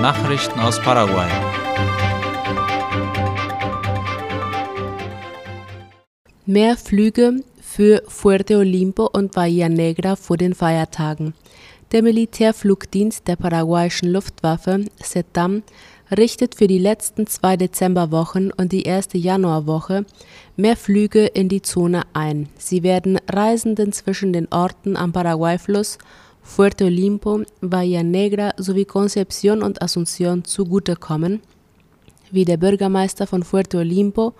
Nachrichten aus Paraguay. Mehr Flüge für Fuerte Olimpo und Bahia Negra vor den Feiertagen. Der Militärflugdienst der paraguayischen Luftwaffe, SETAM, richtet für die letzten zwei Dezemberwochen und die erste Januarwoche mehr Flüge in die Zone ein. Sie werden Reisenden zwischen den Orten am Paraguayfluss, Fuerte Olimpo, Bahia Negra sowie Concepción und Asunción zugutekommen, wie der Bürgermeister von Fuerte Olimpo,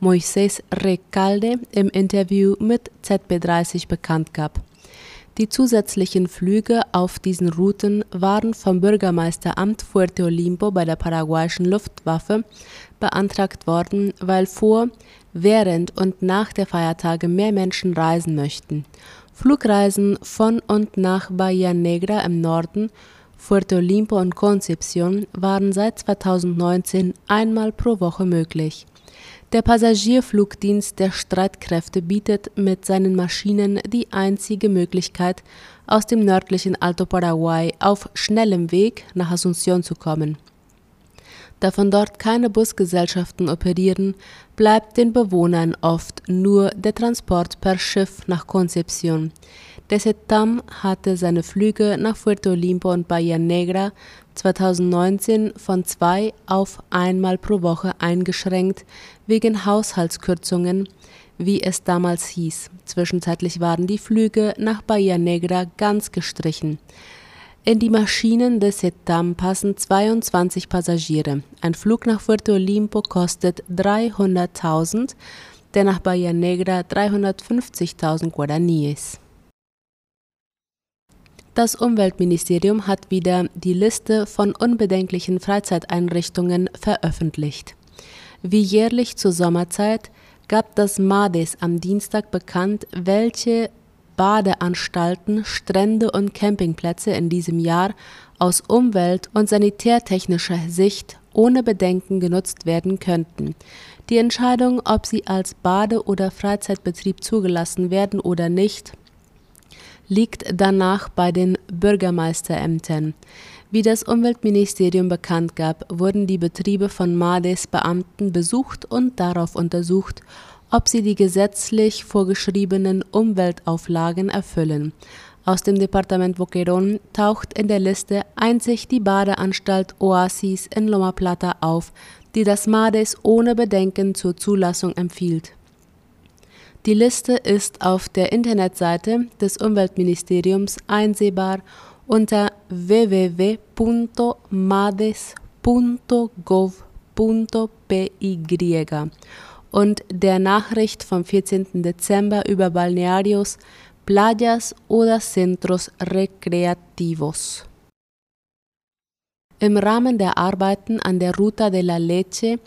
Moisés Recalde, im Interview mit ZB30 bekannt gab. Die zusätzlichen Flüge auf diesen Routen waren vom Bürgermeisteramt Fuerte Olimpo bei der paraguayischen Luftwaffe beantragt worden, weil vor, während und nach der Feiertage mehr Menschen reisen möchten. Flugreisen von und nach Bahia Negra im Norden, Fuerte Olimpo und Concepción waren seit 2019 einmal pro Woche möglich. Der Passagierflugdienst der Streitkräfte bietet mit seinen Maschinen die einzige Möglichkeit, aus dem nördlichen Alto Paraguay auf schnellem Weg nach Asunción zu kommen. Da von dort keine Busgesellschaften operieren, bleibt den Bewohnern oft nur der Transport per Schiff nach Concepción. Der SETAM hatte seine Flüge nach Puerto Olimpo und Bahia Negra 2019 von zwei auf einmal pro Woche eingeschränkt wegen Haushaltskürzungen, wie es damals hieß. Zwischenzeitlich waren die Flüge nach Bahia Negra ganz gestrichen. In die Maschinen des SETAM passen 22 Passagiere. Ein Flug nach Puerto Olimpo kostet 300.000, der nach Bahia Negra 350.000 Guaraníes. Das Umweltministerium hat wieder die Liste von unbedenklichen Freizeiteinrichtungen veröffentlicht. Wie jährlich zur Sommerzeit gab das MADES am Dienstag bekannt, welche Badeanstalten, Strände und Campingplätze in diesem Jahr aus umwelt- und sanitärtechnischer Sicht ohne Bedenken genutzt werden könnten. Die Entscheidung, ob sie als Bade- oder Freizeitbetrieb zugelassen werden oder nicht, liegt danach bei den Bürgermeisterämtern. Wie das Umweltministerium bekannt gab, wurden die Betriebe von MADES Beamten besucht und darauf untersucht, ob sie die gesetzlich vorgeschriebenen Umweltauflagen erfüllen. Aus dem Departement Boquerón taucht in der Liste einzig die Badeanstalt Oasis in Loma Plata auf, die das MADES ohne Bedenken zur Zulassung empfiehlt. Die Liste ist auf der Internetseite des Umweltministeriums einsehbar unter www.mades.gov.py und der Nachricht vom 14. Dezember über Balnearios, Playas oder Centros Recreativos. Im Rahmen der Arbeiten an der Ruta de la Leche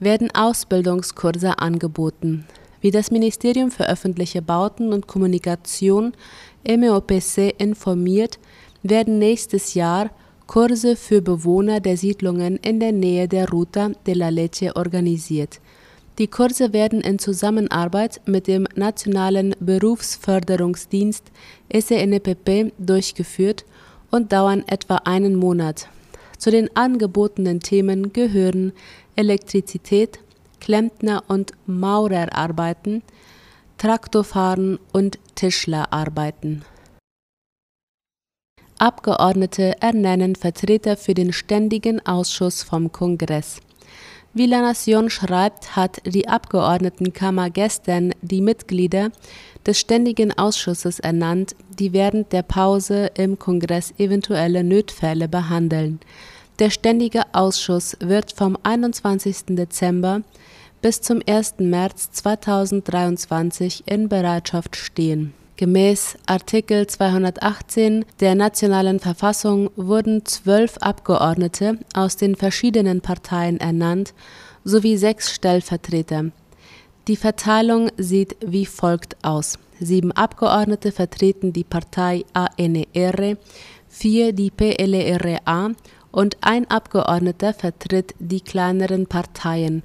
werden Ausbildungskurse angeboten wie das Ministerium für öffentliche Bauten und Kommunikation MEOPC informiert, werden nächstes Jahr Kurse für Bewohner der Siedlungen in der Nähe der Ruta de la Leche organisiert. Die Kurse werden in Zusammenarbeit mit dem Nationalen Berufsförderungsdienst SNPP durchgeführt und dauern etwa einen Monat. Zu den angebotenen Themen gehören Elektrizität, Klempner- und Maurerarbeiten, Traktorfahren und Tischlerarbeiten. Abgeordnete ernennen Vertreter für den Ständigen Ausschuss vom Kongress. Wie La Nation schreibt, hat die Abgeordnetenkammer gestern die Mitglieder des Ständigen Ausschusses ernannt, die während der Pause im Kongress eventuelle Notfälle behandeln. Der Ständige Ausschuss wird vom 21. Dezember bis zum 1. März 2023 in Bereitschaft stehen. Gemäß Artikel 218 der nationalen Verfassung wurden zwölf Abgeordnete aus den verschiedenen Parteien ernannt sowie sechs Stellvertreter. Die Verteilung sieht wie folgt aus. Sieben Abgeordnete vertreten die Partei ANR, vier die PLRA und ein Abgeordneter vertritt die kleineren Parteien.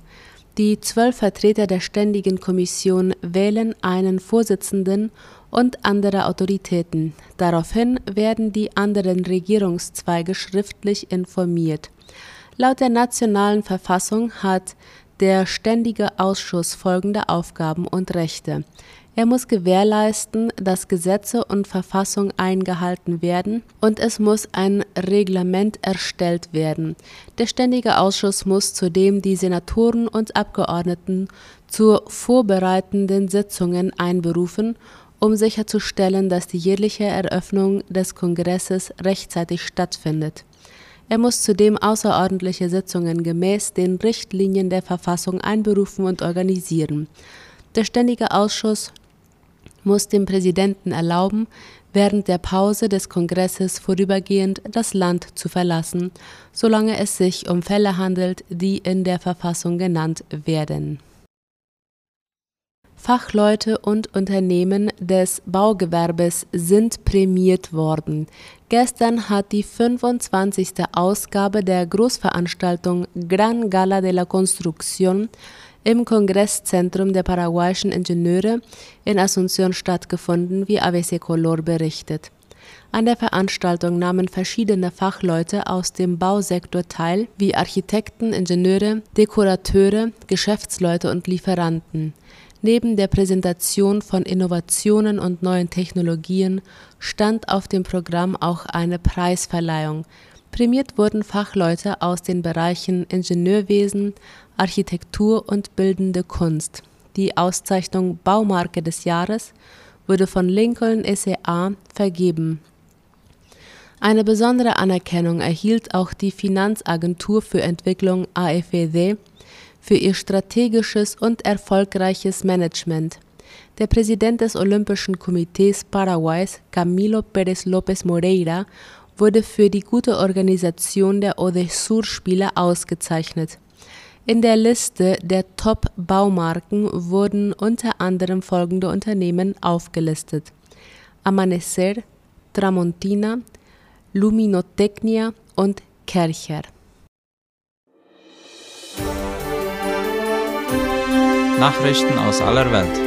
Die zwölf Vertreter der Ständigen Kommission wählen einen Vorsitzenden und andere Autoritäten. Daraufhin werden die anderen Regierungszweige schriftlich informiert. Laut der nationalen Verfassung hat der Ständige Ausschuss folgende Aufgaben und Rechte. Er muss gewährleisten, dass Gesetze und Verfassung eingehalten werden und es muss ein Reglement erstellt werden. Der Ständige Ausschuss muss zudem die Senatoren und Abgeordneten zu vorbereitenden Sitzungen einberufen, um sicherzustellen, dass die jährliche Eröffnung des Kongresses rechtzeitig stattfindet. Er muss zudem außerordentliche Sitzungen gemäß den Richtlinien der Verfassung einberufen und organisieren. Der Ständige Ausschuss muss dem Präsidenten erlauben, während der Pause des Kongresses vorübergehend das Land zu verlassen, solange es sich um Fälle handelt, die in der Verfassung genannt werden. Fachleute und Unternehmen des Baugewerbes sind prämiert worden. Gestern hat die 25. Ausgabe der Großveranstaltung Gran Gala de la Construcción im Kongresszentrum der paraguayischen Ingenieure in Asunción stattgefunden, wie ABC Color berichtet. An der Veranstaltung nahmen verschiedene Fachleute aus dem Bausektor teil, wie Architekten, Ingenieure, Dekorateure, Geschäftsleute und Lieferanten. Neben der Präsentation von Innovationen und neuen Technologien stand auf dem Programm auch eine Preisverleihung. Prämiert wurden Fachleute aus den Bereichen Ingenieurwesen, Architektur und Bildende Kunst. Die Auszeichnung Baumarke des Jahres wurde von Lincoln SEA vergeben. Eine besondere Anerkennung erhielt auch die Finanzagentur für Entwicklung AFED für ihr strategisches und erfolgreiches Management. Der Präsident des Olympischen Komitees Paraguays, Camilo Pérez López Moreira, wurde für die gute Organisation der Odesur-Spiele ausgezeichnet. In der Liste der Top-Baumarken wurden unter anderem folgende Unternehmen aufgelistet: Amanecer, Tramontina, Luminotecnia und Kercher. Nachrichten aus aller Welt.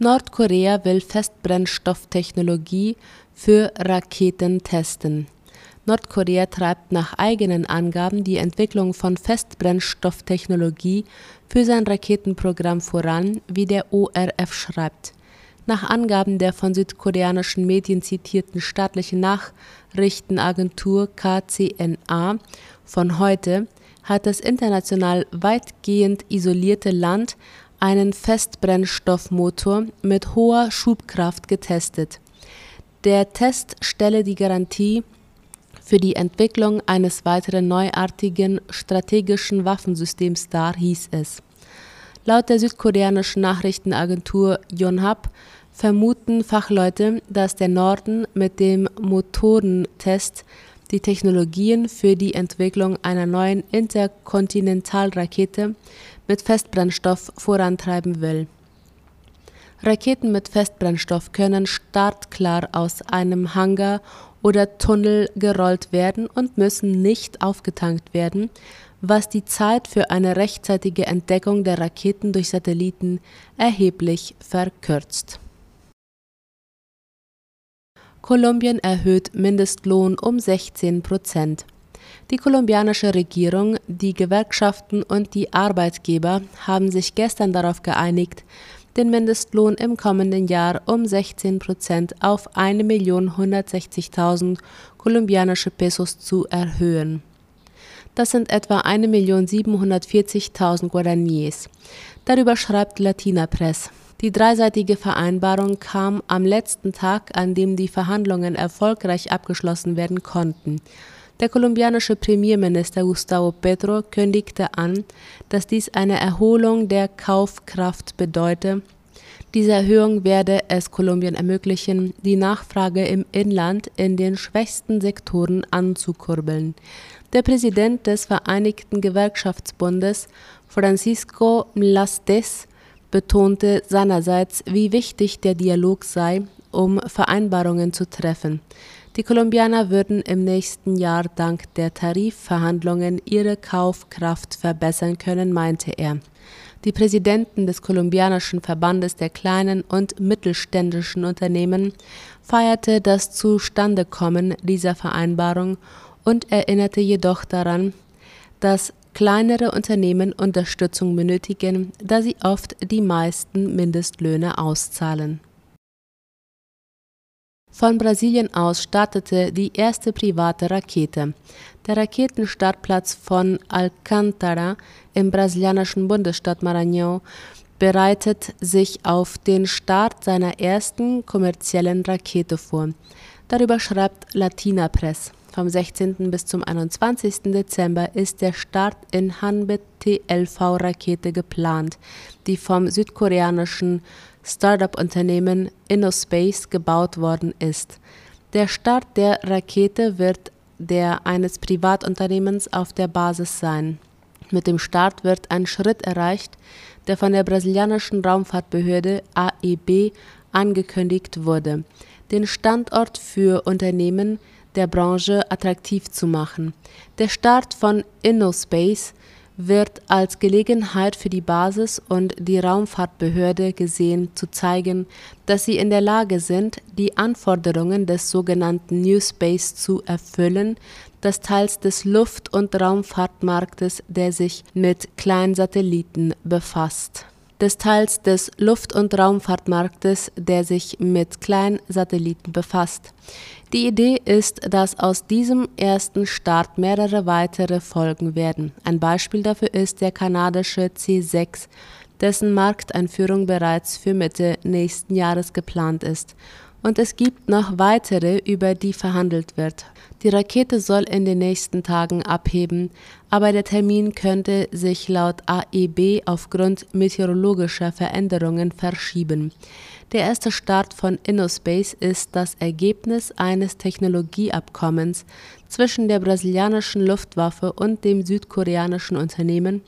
Nordkorea will Festbrennstofftechnologie für Raketen testen. Nordkorea treibt nach eigenen Angaben die Entwicklung von Festbrennstofftechnologie für sein Raketenprogramm voran, wie der ORF schreibt. Nach Angaben der von südkoreanischen Medien zitierten staatlichen Nachrichtenagentur KCNA von heute hat das international weitgehend isolierte Land einen Festbrennstoffmotor mit hoher Schubkraft getestet. Der Test stelle die Garantie für die Entwicklung eines weiteren neuartigen strategischen Waffensystems dar, hieß es. Laut der südkoreanischen Nachrichtenagentur Yonhap vermuten Fachleute, dass der Norden mit dem Motorentest die Technologien für die Entwicklung einer neuen Interkontinentalrakete mit Festbrennstoff vorantreiben will. Raketen mit Festbrennstoff können startklar aus einem Hangar oder Tunnel gerollt werden und müssen nicht aufgetankt werden, was die Zeit für eine rechtzeitige Entdeckung der Raketen durch Satelliten erheblich verkürzt. Kolumbien erhöht Mindestlohn um 16 Prozent. Die kolumbianische Regierung, die Gewerkschaften und die Arbeitgeber haben sich gestern darauf geeinigt, den Mindestlohn im kommenden Jahr um 16 Prozent auf 1.160.000 kolumbianische Pesos zu erhöhen. Das sind etwa 1.740.000 Guaraníes. Darüber schreibt Latina Press. Die dreiseitige Vereinbarung kam am letzten Tag, an dem die Verhandlungen erfolgreich abgeschlossen werden konnten. Der kolumbianische Premierminister Gustavo Petro kündigte an, dass dies eine Erholung der Kaufkraft bedeute. Diese Erhöhung werde es Kolumbien ermöglichen, die Nachfrage im Inland in den schwächsten Sektoren anzukurbeln. Der Präsident des Vereinigten Gewerkschaftsbundes, Francisco Mlastes, betonte seinerseits, wie wichtig der Dialog sei, um Vereinbarungen zu treffen. Die Kolumbianer würden im nächsten Jahr dank der Tarifverhandlungen ihre Kaufkraft verbessern können, meinte er. Die Präsidenten des kolumbianischen Verbandes der kleinen und mittelständischen Unternehmen feierte das Zustandekommen dieser Vereinbarung und erinnerte jedoch daran, dass kleinere Unternehmen Unterstützung benötigen, da sie oft die meisten Mindestlöhne auszahlen. Von Brasilien aus startete die erste private Rakete. Der Raketenstartplatz von Alcântara im brasilianischen Bundesstaat Maranhão bereitet sich auf den Start seiner ersten kommerziellen Rakete vor. Darüber schreibt Latina Press. Vom 16. bis zum 21. Dezember ist der Start in Hanbit TLV-Rakete geplant, die vom südkoreanischen Startup-Unternehmen InnoSpace gebaut worden ist. Der Start der Rakete wird der eines Privatunternehmens auf der Basis sein. Mit dem Start wird ein Schritt erreicht, der von der brasilianischen Raumfahrtbehörde AEB angekündigt wurde, den Standort für Unternehmen der Branche attraktiv zu machen. Der Start von InnoSpace wird als Gelegenheit für die Basis und die Raumfahrtbehörde gesehen, zu zeigen, dass sie in der Lage sind, die Anforderungen des sogenannten New Space zu erfüllen, das Teils des Luft- und Raumfahrtmarktes, der sich mit Kleinsatelliten befasst des Teils des Luft- und Raumfahrtmarktes, der sich mit Kleinsatelliten befasst. Die Idee ist, dass aus diesem ersten Start mehrere weitere folgen werden. Ein Beispiel dafür ist der kanadische C6, dessen Markteinführung bereits für Mitte nächsten Jahres geplant ist und es gibt noch weitere, über die verhandelt wird. Die Rakete soll in den nächsten Tagen abheben, aber der Termin könnte sich laut AEB aufgrund meteorologischer Veränderungen verschieben. Der erste Start von InnoSpace ist das Ergebnis eines Technologieabkommens zwischen der brasilianischen Luftwaffe und dem südkoreanischen Unternehmen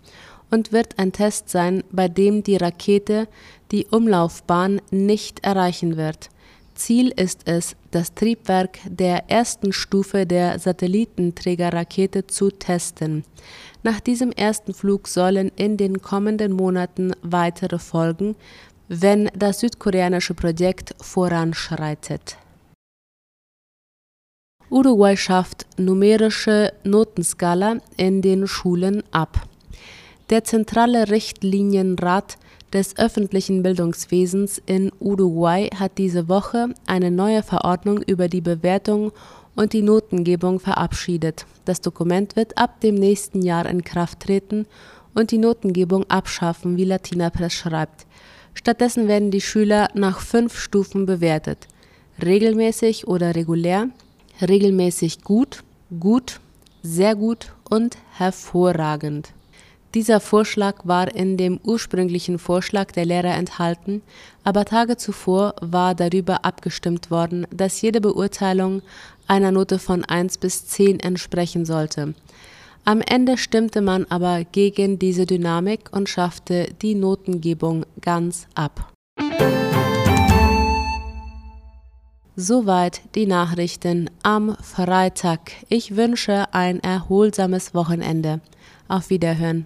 und wird ein Test sein, bei dem die Rakete die Umlaufbahn nicht erreichen wird. Ziel ist es, das Triebwerk der ersten Stufe der Satellitenträgerrakete zu testen. Nach diesem ersten Flug sollen in den kommenden Monaten weitere folgen, wenn das südkoreanische Projekt voranschreitet. Uruguay schafft numerische Notenskala in den Schulen ab. Der zentrale Richtlinienrat des öffentlichen Bildungswesens in Uruguay hat diese Woche eine neue Verordnung über die Bewertung und die Notengebung verabschiedet. Das Dokument wird ab dem nächsten Jahr in Kraft treten und die Notengebung abschaffen, wie Latina Press schreibt. Stattdessen werden die Schüler nach fünf Stufen bewertet. Regelmäßig oder regulär, regelmäßig gut, gut, sehr gut und hervorragend. Dieser Vorschlag war in dem ursprünglichen Vorschlag der Lehrer enthalten, aber Tage zuvor war darüber abgestimmt worden, dass jede Beurteilung einer Note von 1 bis 10 entsprechen sollte. Am Ende stimmte man aber gegen diese Dynamik und schaffte die Notengebung ganz ab. Soweit die Nachrichten am Freitag. Ich wünsche ein erholsames Wochenende. Auf Wiederhören.